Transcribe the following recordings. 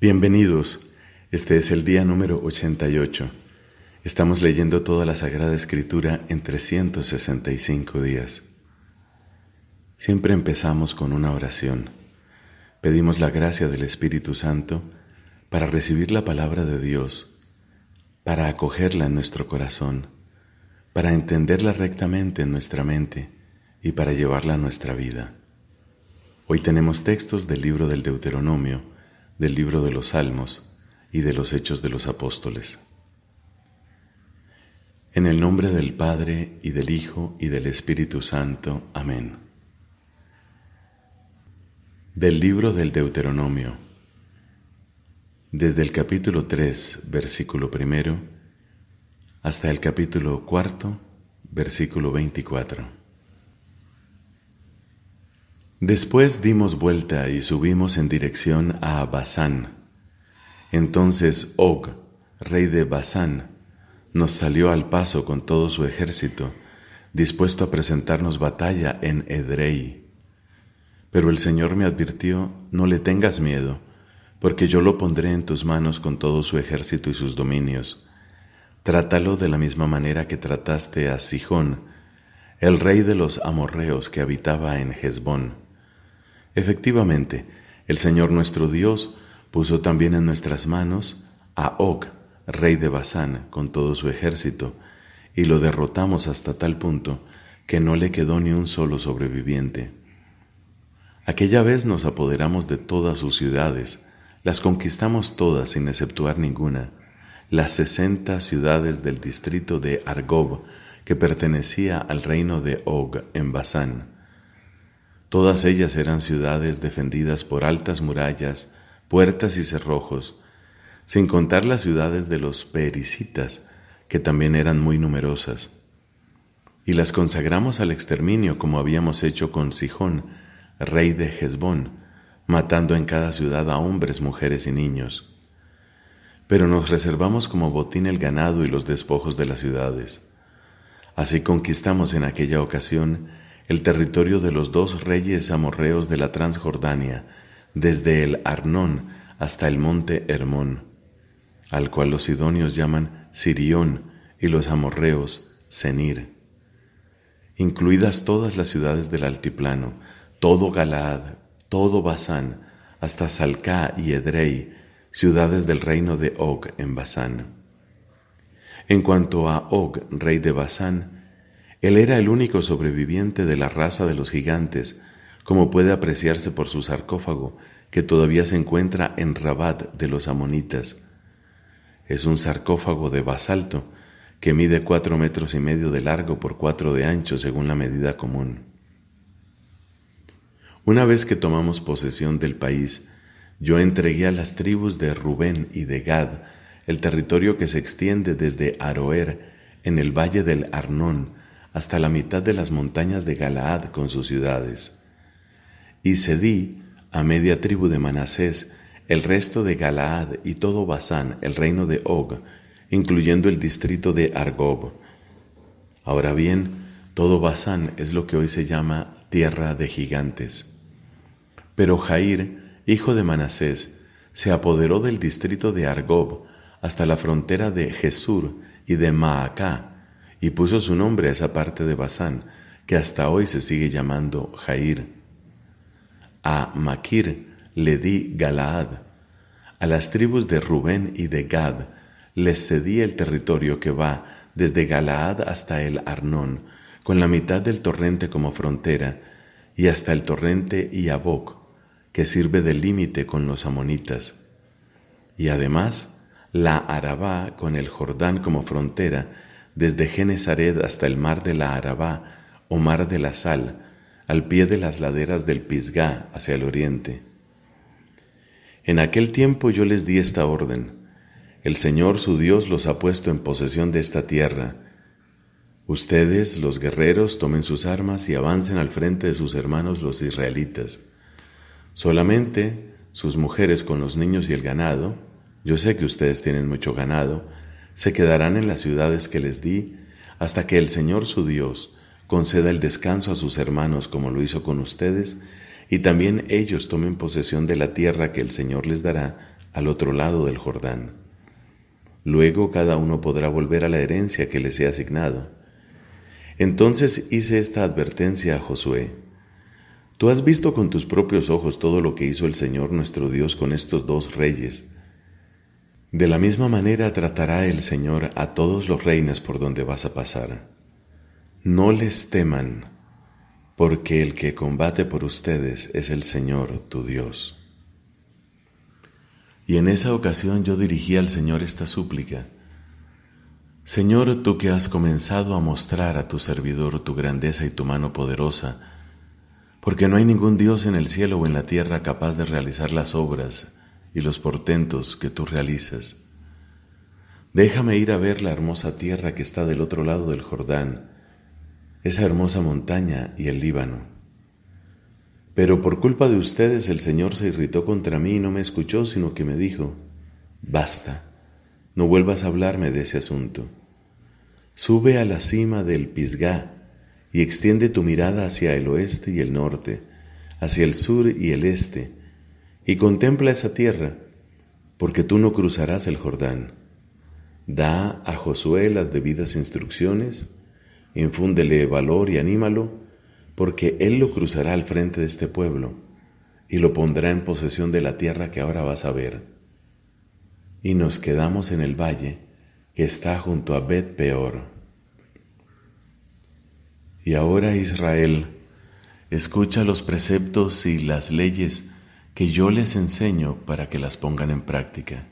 Bienvenidos, este es el día número 88. Estamos leyendo toda la Sagrada Escritura en 365 días. Siempre empezamos con una oración. Pedimos la gracia del Espíritu Santo para recibir la palabra de Dios, para acogerla en nuestro corazón, para entenderla rectamente en nuestra mente y para llevarla a nuestra vida. Hoy tenemos textos del libro del Deuteronomio, del libro de los Salmos y de los Hechos de los Apóstoles. En el nombre del Padre y del Hijo y del Espíritu Santo. Amén. Del libro del Deuteronomio. Desde el capítulo 3, versículo primero, hasta el capítulo cuarto, versículo 24. Después dimos vuelta y subimos en dirección a Basán. Entonces Og, rey de Basán, nos salió al paso con todo su ejército, dispuesto a presentarnos batalla en Edrei. Pero el Señor me advirtió, no le tengas miedo, porque yo lo pondré en tus manos con todo su ejército y sus dominios. Trátalo de la misma manera que trataste a Sihón, el rey de los amorreos que habitaba en Hezbón Efectivamente, el Señor nuestro Dios puso también en nuestras manos a Og, rey de Basán, con todo su ejército, y lo derrotamos hasta tal punto que no le quedó ni un solo sobreviviente. Aquella vez nos apoderamos de todas sus ciudades, las conquistamos todas sin exceptuar ninguna, las sesenta ciudades del distrito de Argob, que pertenecía al reino de Og en Basán Todas ellas eran ciudades defendidas por altas murallas, puertas y cerrojos, sin contar las ciudades de los pericitas, que también eran muy numerosas. Y las consagramos al exterminio como habíamos hecho con Sijón, rey de Hezbón, matando en cada ciudad a hombres, mujeres y niños. Pero nos reservamos como botín el ganado y los despojos de las ciudades. Así conquistamos en aquella ocasión el territorio de los dos reyes amorreos de la Transjordania, desde el Arnón hasta el monte Hermón, al cual los sidonios llaman Sirión y los amorreos Senir. Incluidas todas las ciudades del altiplano, todo Galaad, todo Basán, hasta Salcá y Edrei, ciudades del reino de Og en Basán. En cuanto a Og, rey de Basán, él era el único sobreviviente de la raza de los gigantes, como puede apreciarse por su sarcófago, que todavía se encuentra en Rabat de los amonitas. Es un sarcófago de basalto que mide cuatro metros y medio de largo por cuatro de ancho según la medida común. Una vez que tomamos posesión del país, yo entregué a las tribus de Rubén y de Gad el territorio que se extiende desde Aroer en el valle del Arnón hasta la mitad de las montañas de Galaad con sus ciudades. Y cedí a media tribu de Manasés el resto de Galaad y todo Basán, el reino de Og, incluyendo el distrito de Argob. Ahora bien, todo Basán es lo que hoy se llama tierra de gigantes. Pero Jair, hijo de Manasés, se apoderó del distrito de Argob hasta la frontera de Jesur y de Maacá, y puso su nombre a esa parte de Basán, que hasta hoy se sigue llamando Jair. A Maquir le di Galaad. A las tribus de Rubén y de Gad les cedí el territorio que va desde Galaad hasta el Arnón, con la mitad del torrente como frontera, y hasta el torrente Iaboc, que sirve de límite con los amonitas. Y además, la Arabá con el Jordán como frontera, desde Genezaret hasta el mar de la Arabá o mar de la Sal, al pie de las laderas del Pisgá hacia el oriente. En aquel tiempo yo les di esta orden. El Señor su Dios los ha puesto en posesión de esta tierra. Ustedes, los guerreros, tomen sus armas y avancen al frente de sus hermanos los israelitas. Solamente sus mujeres con los niños y el ganado, yo sé que ustedes tienen mucho ganado, se quedarán en las ciudades que les di hasta que el Señor su Dios conceda el descanso a sus hermanos como lo hizo con ustedes, y también ellos tomen posesión de la tierra que el Señor les dará al otro lado del Jordán. Luego cada uno podrá volver a la herencia que le sea asignado. Entonces hice esta advertencia a Josué. Tú has visto con tus propios ojos todo lo que hizo el Señor nuestro Dios con estos dos reyes. De la misma manera tratará el Señor a todos los reinos por donde vas a pasar. No les teman, porque el que combate por ustedes es el Señor tu Dios. Y en esa ocasión yo dirigí al Señor esta súplica. Señor, tú que has comenzado a mostrar a tu servidor tu grandeza y tu mano poderosa, porque no hay ningún Dios en el cielo o en la tierra capaz de realizar las obras y los portentos que tú realizas. Déjame ir a ver la hermosa tierra que está del otro lado del Jordán, esa hermosa montaña y el Líbano. Pero por culpa de ustedes el Señor se irritó contra mí y no me escuchó, sino que me dijo, basta, no vuelvas a hablarme de ese asunto. Sube a la cima del Pisgá y extiende tu mirada hacia el oeste y el norte, hacia el sur y el este, y contempla esa tierra, porque tú no cruzarás el Jordán. Da a Josué las debidas instrucciones, infúndele valor y anímalo, porque Él lo cruzará al frente de este pueblo y lo pondrá en posesión de la tierra que ahora vas a ver. Y nos quedamos en el valle que está junto a Bet Peor. Y ahora Israel, escucha los preceptos y las leyes que yo les enseño para que las pongan en práctica.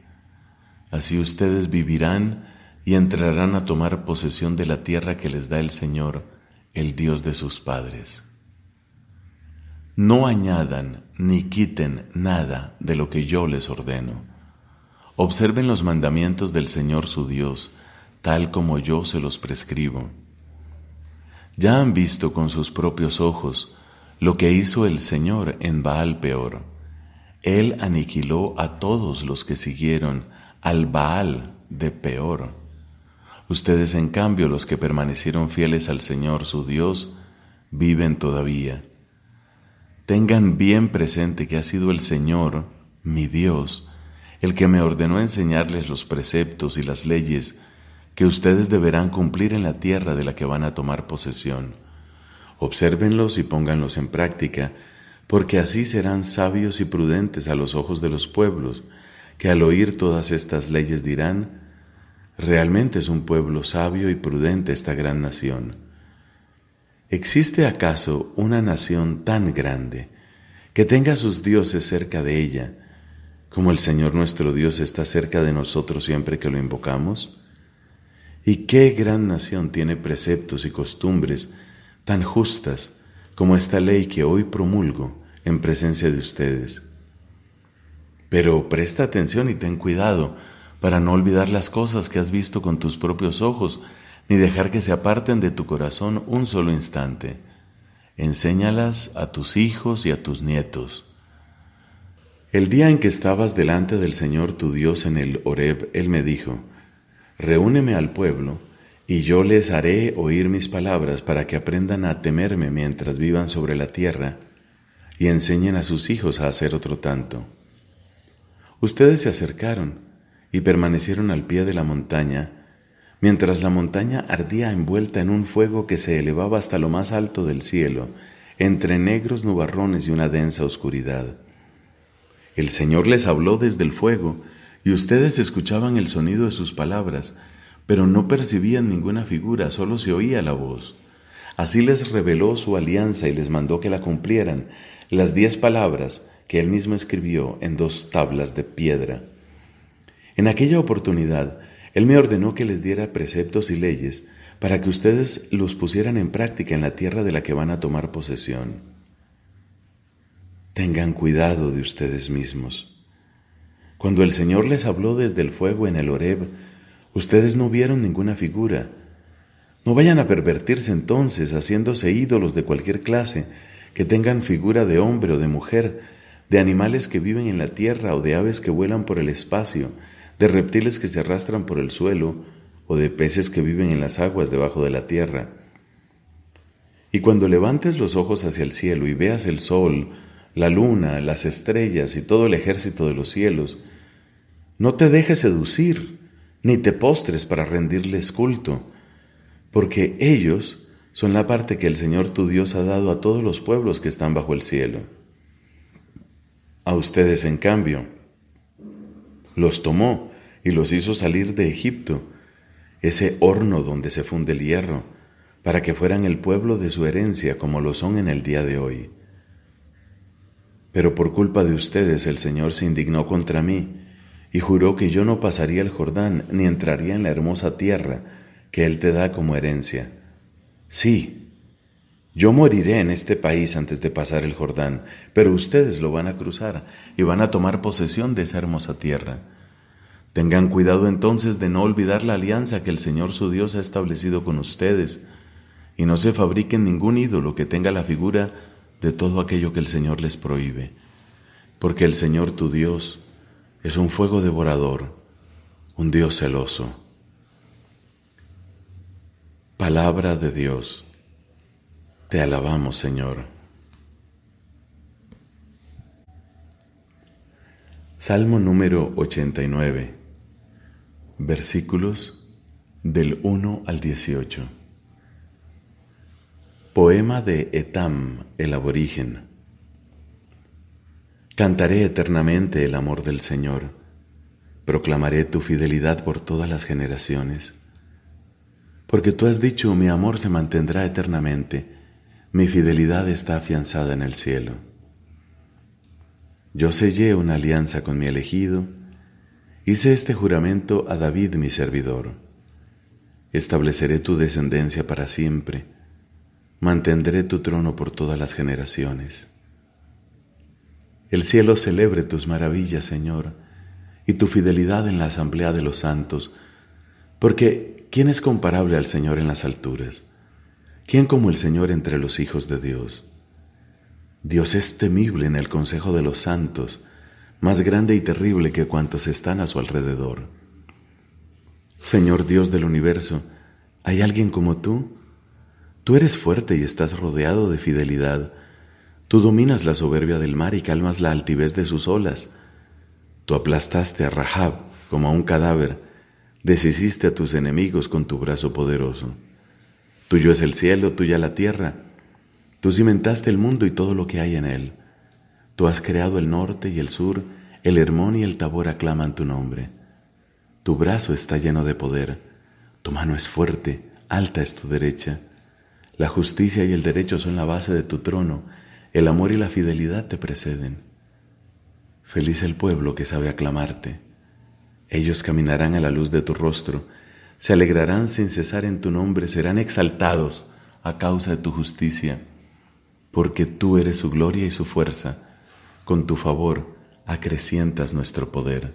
Así ustedes vivirán y entrarán a tomar posesión de la tierra que les da el Señor el Dios de sus padres. No añadan ni quiten nada de lo que yo les ordeno. Observen los mandamientos del Señor su Dios, tal como yo se los prescribo. Ya han visto con sus propios ojos lo que hizo el Señor en Baal peor. Él aniquiló a todos los que siguieron al Baal de peor Ustedes, en cambio, los que permanecieron fieles al Señor su Dios, viven todavía. Tengan bien presente que ha sido el Señor, mi Dios, el que me ordenó enseñarles los preceptos y las leyes que ustedes deberán cumplir en la tierra de la que van a tomar posesión. Obsérvenlos y pónganlos en práctica, porque así serán sabios y prudentes a los ojos de los pueblos, que al oír todas estas leyes dirán, Realmente es un pueblo sabio y prudente esta gran nación. ¿Existe acaso una nación tan grande que tenga sus dioses cerca de ella, como el Señor nuestro Dios está cerca de nosotros siempre que lo invocamos? ¿Y qué gran nación tiene preceptos y costumbres tan justas como esta ley que hoy promulgo en presencia de ustedes? Pero presta atención y ten cuidado, para no olvidar las cosas que has visto con tus propios ojos, ni dejar que se aparten de tu corazón un solo instante. Enséñalas a tus hijos y a tus nietos. El día en que estabas delante del Señor tu Dios en el Horeb, Él me dijo, Reúneme al pueblo, y yo les haré oír mis palabras para que aprendan a temerme mientras vivan sobre la tierra, y enseñen a sus hijos a hacer otro tanto. Ustedes se acercaron, y permanecieron al pie de la montaña, mientras la montaña ardía envuelta en un fuego que se elevaba hasta lo más alto del cielo, entre negros nubarrones y una densa oscuridad. El Señor les habló desde el fuego, y ustedes escuchaban el sonido de sus palabras, pero no percibían ninguna figura, solo se oía la voz. Así les reveló su alianza y les mandó que la cumplieran, las diez palabras que él mismo escribió en dos tablas de piedra. En aquella oportunidad, Él me ordenó que les diera preceptos y leyes para que ustedes los pusieran en práctica en la tierra de la que van a tomar posesión. Tengan cuidado de ustedes mismos. Cuando el Señor les habló desde el fuego en el Horeb, ustedes no vieron ninguna figura. No vayan a pervertirse entonces haciéndose ídolos de cualquier clase, que tengan figura de hombre o de mujer, de animales que viven en la tierra o de aves que vuelan por el espacio, de reptiles que se arrastran por el suelo o de peces que viven en las aguas debajo de la tierra. Y cuando levantes los ojos hacia el cielo y veas el sol, la luna, las estrellas y todo el ejército de los cielos, No te dejes seducir, ni te postres para rendirles culto, porque ellos son la parte que el Señor tu Dios ha dado a todos los pueblos que están bajo el cielo. A ustedes, en cambio, los tomó y los hizo salir de Egipto, ese horno donde se funde el hierro, para que fueran el pueblo de su herencia como lo son en el día de hoy. Pero por culpa de ustedes el Señor se indignó contra mí y juró que yo no pasaría el Jordán ni entraría en la hermosa tierra que Él te da como herencia. Sí, yo moriré en este país antes de pasar el Jordán, pero ustedes lo van a cruzar y van a tomar posesión de esa hermosa tierra. Tengan cuidado entonces de no olvidar la alianza que el Señor su Dios ha establecido con ustedes, y no se fabriquen ningún ídolo que tenga la figura de todo aquello que el Señor les prohíbe, porque el Señor tu Dios es un fuego devorador, un Dios celoso. Palabra de Dios. Te alabamos, Señor. Salmo número 89, versículos del 1 al 18. Poema de Etam, el aborigen. Cantaré eternamente el amor del Señor, proclamaré tu fidelidad por todas las generaciones porque tú has dicho, mi amor se mantendrá eternamente, mi fidelidad está afianzada en el cielo. Yo sellé una alianza con mi elegido, hice este juramento a David mi servidor. Estableceré tu descendencia para siempre, mantendré tu trono por todas las generaciones. El cielo celebre tus maravillas, Señor, y tu fidelidad en la asamblea de los santos, porque ¿Quién es comparable al Señor en las alturas? ¿Quién como el Señor entre los hijos de Dios? Dios es temible en el consejo de los santos, más grande y terrible que cuantos están a su alrededor. Señor Dios del universo, ¿hay alguien como tú? Tú eres fuerte y estás rodeado de fidelidad. Tú dominas la soberbia del mar y calmas la altivez de sus olas. Tú aplastaste a Rahab como a un cadáver deshiciste a tus enemigos con tu brazo poderoso. Tuyo es el cielo, tuya la tierra. Tú cimentaste el mundo y todo lo que hay en él. Tú has creado el norte y el sur, el Hermón y el Tabor aclaman tu nombre. Tu brazo está lleno de poder, tu mano es fuerte, alta es tu derecha. La justicia y el derecho son la base de tu trono, el amor y la fidelidad te preceden. Feliz el pueblo que sabe aclamarte. Ellos caminarán a la luz de tu rostro, se alegrarán sin cesar en tu nombre, serán exaltados a causa de tu justicia, porque tú eres su gloria y su fuerza, con tu favor acrecientas nuestro poder.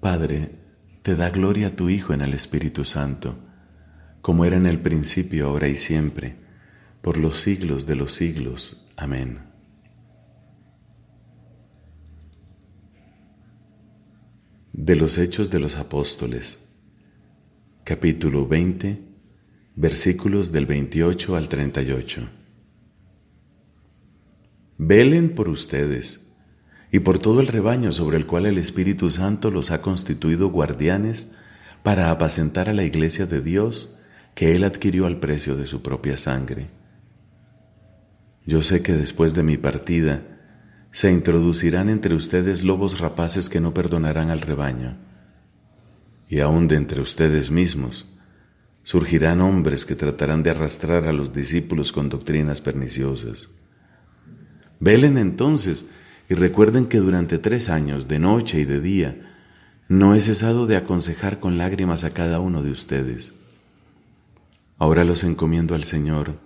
Padre, te da gloria a tu Hijo en el Espíritu Santo, como era en el principio, ahora y siempre, por los siglos de los siglos. Amén. de los Hechos de los Apóstoles, capítulo 20, versículos del 28 al 38. Velen por ustedes y por todo el rebaño sobre el cual el Espíritu Santo los ha constituido guardianes para apacentar a la iglesia de Dios que Él adquirió al precio de su propia sangre. Yo sé que después de mi partida, se introducirán entre ustedes lobos rapaces que no perdonarán al rebaño. Y aun de entre ustedes mismos surgirán hombres que tratarán de arrastrar a los discípulos con doctrinas perniciosas. Velen entonces y recuerden que durante tres años, de noche y de día, no he cesado de aconsejar con lágrimas a cada uno de ustedes. Ahora los encomiendo al Señor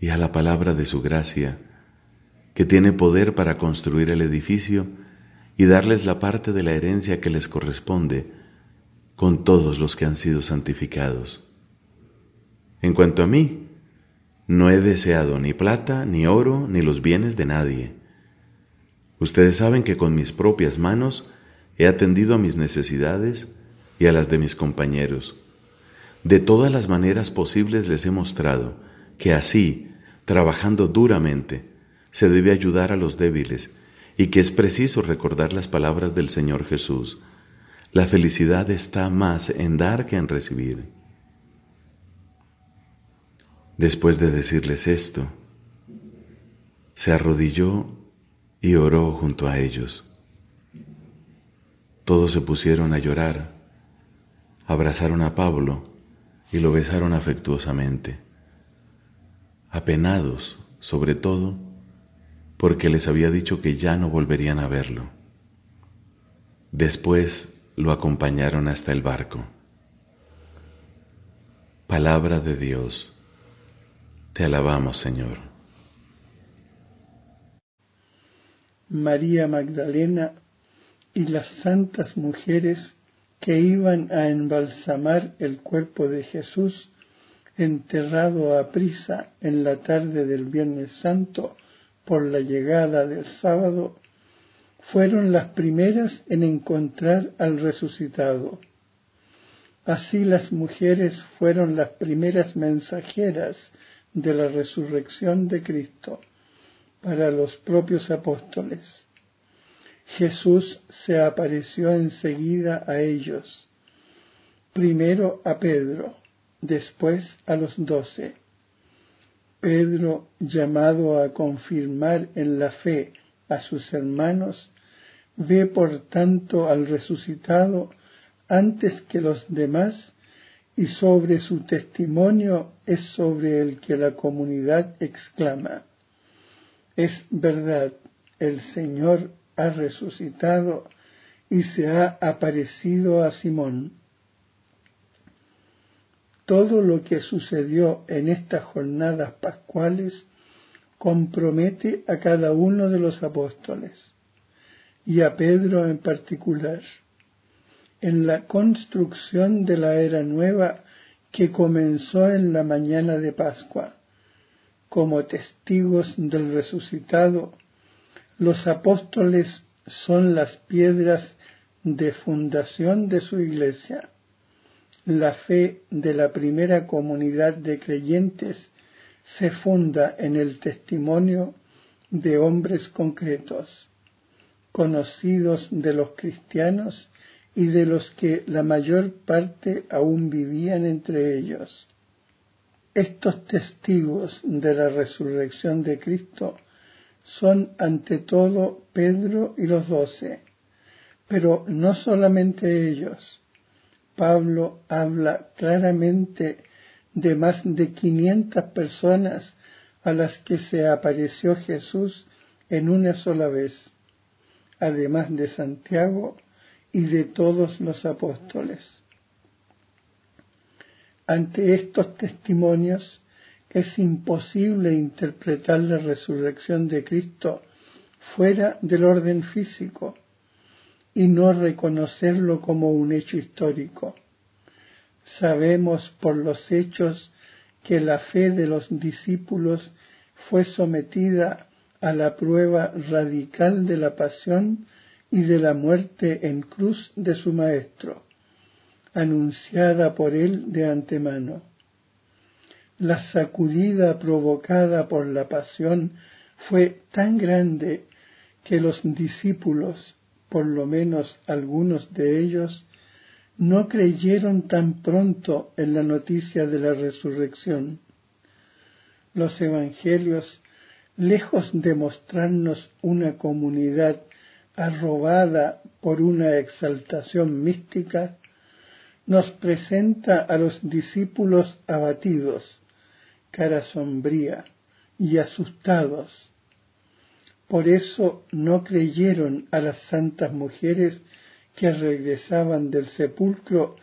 y a la palabra de su gracia, que tiene poder para construir el edificio y darles la parte de la herencia que les corresponde con todos los que han sido santificados. En cuanto a mí, no he deseado ni plata, ni oro, ni los bienes de nadie. Ustedes saben que con mis propias manos he atendido a mis necesidades y a las de mis compañeros. De todas las maneras posibles les he mostrado que así, trabajando duramente, se debe ayudar a los débiles y que es preciso recordar las palabras del Señor Jesús. La felicidad está más en dar que en recibir. Después de decirles esto, se arrodilló y oró junto a ellos. Todos se pusieron a llorar, abrazaron a Pablo y lo besaron afectuosamente, apenados sobre todo porque les había dicho que ya no volverían a verlo. Después lo acompañaron hasta el barco. Palabra de Dios. Te alabamos, Señor. María Magdalena y las santas mujeres que iban a embalsamar el cuerpo de Jesús enterrado a prisa en la tarde del Viernes Santo por la llegada del sábado, fueron las primeras en encontrar al resucitado. Así las mujeres fueron las primeras mensajeras de la resurrección de Cristo para los propios apóstoles. Jesús se apareció enseguida a ellos, primero a Pedro, después a los doce. Pedro, llamado a confirmar en la fe a sus hermanos, ve por tanto al resucitado antes que los demás y sobre su testimonio es sobre el que la comunidad exclama. Es verdad, el Señor ha resucitado y se ha aparecido a Simón. Todo lo que sucedió en estas jornadas pascuales compromete a cada uno de los apóstoles y a Pedro en particular en la construcción de la era nueva que comenzó en la mañana de Pascua. Como testigos del resucitado, los apóstoles son las piedras de fundación de su iglesia la fe de la primera comunidad de creyentes se funda en el testimonio de hombres concretos, conocidos de los cristianos y de los que la mayor parte aún vivían entre ellos. Estos testigos de la resurrección de Cristo son ante todo Pedro y los doce, pero no solamente ellos, Pablo habla claramente de más de 500 personas a las que se apareció Jesús en una sola vez, además de Santiago y de todos los apóstoles. Ante estos testimonios es imposible interpretar la resurrección de Cristo fuera del orden físico y no reconocerlo como un hecho histórico. Sabemos por los hechos que la fe de los discípulos fue sometida a la prueba radical de la pasión y de la muerte en cruz de su Maestro, anunciada por él de antemano. La sacudida provocada por la pasión fue tan grande que los discípulos por lo menos algunos de ellos, no creyeron tan pronto en la noticia de la resurrección. Los evangelios, lejos de mostrarnos una comunidad arrobada por una exaltación mística, nos presenta a los discípulos abatidos, cara sombría y asustados, por eso no creyeron a las santas mujeres que regresaban del sepulcro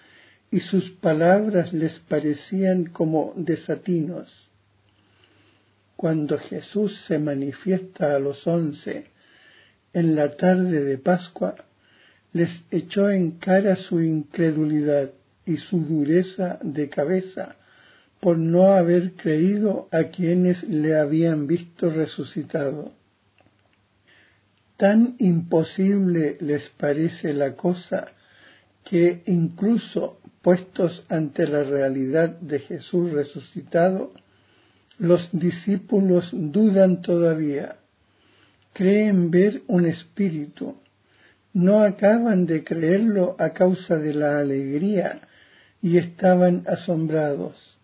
y sus palabras les parecían como desatinos. Cuando Jesús se manifiesta a los once en la tarde de Pascua, les echó en cara su incredulidad y su dureza de cabeza por no haber creído a quienes le habían visto resucitado. Tan imposible les parece la cosa que incluso puestos ante la realidad de Jesús resucitado, los discípulos dudan todavía, creen ver un espíritu, no acaban de creerlo a causa de la alegría y estaban asombrados.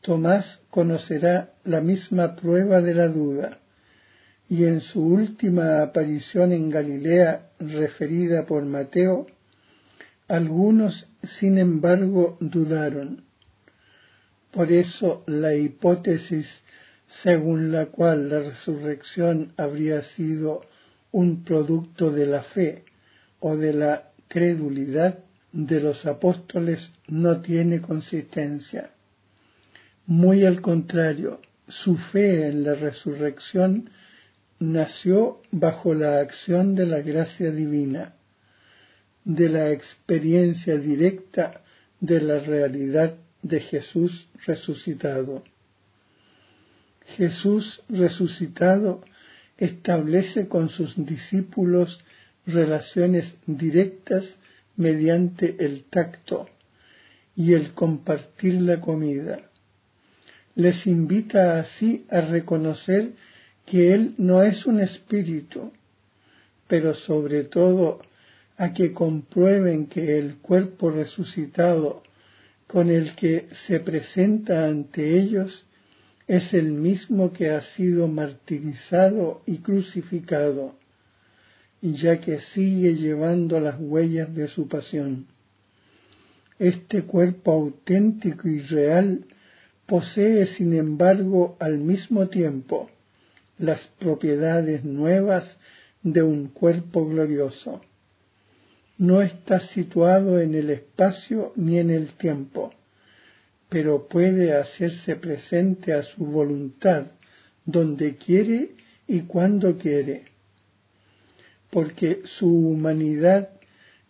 Tomás conocerá la misma prueba de la duda y en su última aparición en Galilea referida por Mateo, algunos sin embargo dudaron. Por eso la hipótesis según la cual la resurrección habría sido un producto de la fe o de la credulidad de los apóstoles no tiene consistencia. Muy al contrario, su fe en la resurrección nació bajo la acción de la gracia divina, de la experiencia directa de la realidad de Jesús resucitado. Jesús resucitado establece con sus discípulos relaciones directas mediante el tacto y el compartir la comida. Les invita así a reconocer que Él no es un espíritu, pero sobre todo a que comprueben que el cuerpo resucitado con el que se presenta ante ellos es el mismo que ha sido martirizado y crucificado, ya que sigue llevando las huellas de su pasión. Este cuerpo auténtico y real posee, sin embargo, al mismo tiempo las propiedades nuevas de un cuerpo glorioso. No está situado en el espacio ni en el tiempo pero puede hacerse presente a su voluntad donde quiere y cuando quiere, porque su humanidad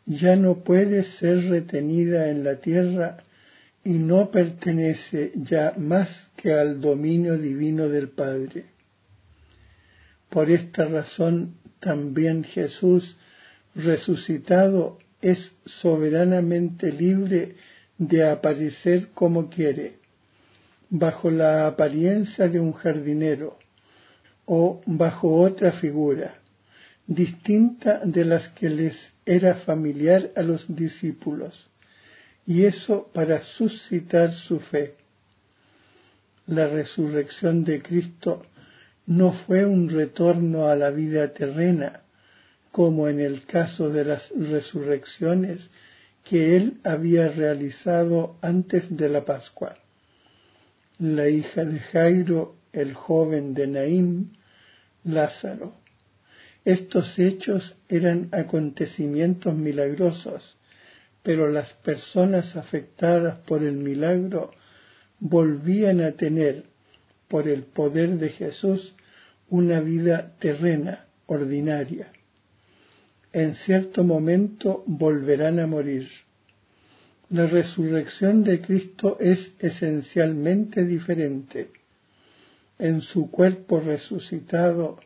ya no puede ser retenida en la tierra y no pertenece ya más que al dominio divino del Padre. Por esta razón también Jesús resucitado es soberanamente libre de aparecer como quiere, bajo la apariencia de un jardinero o bajo otra figura, distinta de las que les era familiar a los discípulos, y eso para suscitar su fe. La resurrección de Cristo no fue un retorno a la vida terrena, como en el caso de las resurrecciones que él había realizado antes de la Pascua. La hija de Jairo, el joven de Naim, Lázaro. Estos hechos eran acontecimientos milagrosos, pero las personas afectadas por el milagro volvían a tener, por el poder de Jesús, una vida terrena, ordinaria en cierto momento volverán a morir. La resurrección de Cristo es esencialmente diferente. En su cuerpo resucitado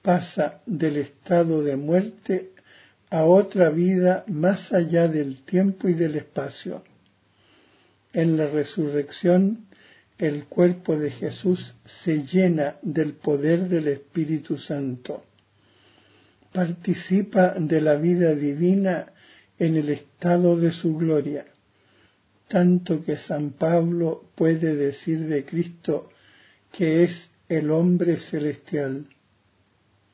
pasa del estado de muerte a otra vida más allá del tiempo y del espacio. En la resurrección, el cuerpo de Jesús se llena del poder del Espíritu Santo participa de la vida divina en el estado de su gloria, tanto que San Pablo puede decir de Cristo que es el hombre celestial.